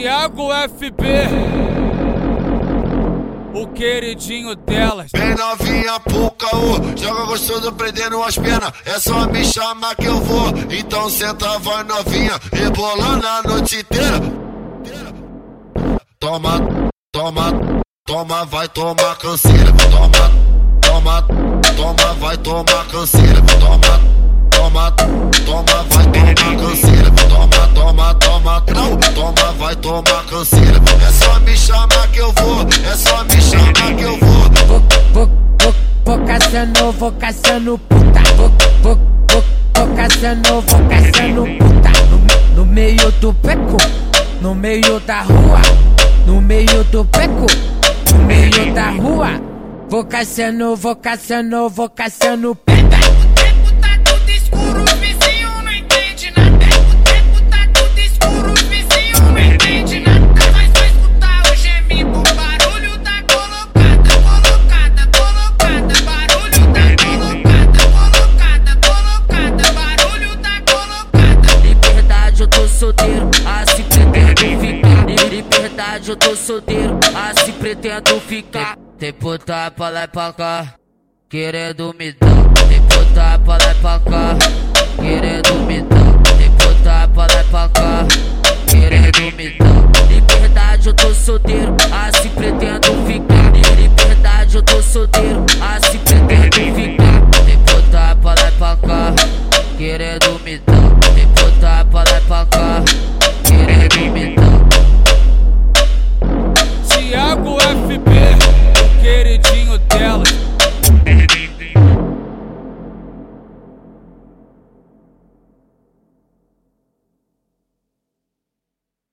Thiago FB, o queridinho delas. Bem novinha pro caô, joga gostoso prendendo as penas. É só me chamar que eu vou, então senta, vai novinha, rebolando a noite inteira. Toma, toma, toma, vai tomar canseira. Toma, toma, toma, vai tomar canseira. Toma, toma, toma, vai tomar canseira. Toma, toma, toma, vai tomar canseira. É só me chamar que eu vou, é só me chamar que eu vou. Vou, vou, vou, vou caçando, vou caçando puta. Vou, vou, vou, vou caçando, vou caçando puta. No, no meio do beco, no meio da rua, no meio do beco, no meio da rua. Vou caçando, vou caçando, vou caçando puta. Ah, se pretendo ficar. Liberdade, eu tô solteiro. Ah, se pretendo ficar. Tem puta pra lá e pra cá. Querendo me dar. Tem puta pra lá e pra cá. Querendo me dar. Tem puta pra lá e pra cá. Querendo me dar. Liberdade, eu tô solteiro. Ah, se pretendo ficar. Liberdade, eu tô solteiro. Ah, se pretendo ficar. Tem puta pra lá e pra cá. Querendo me dar. Tem puta pra lá e pra cá querer me imitar. Tiago FB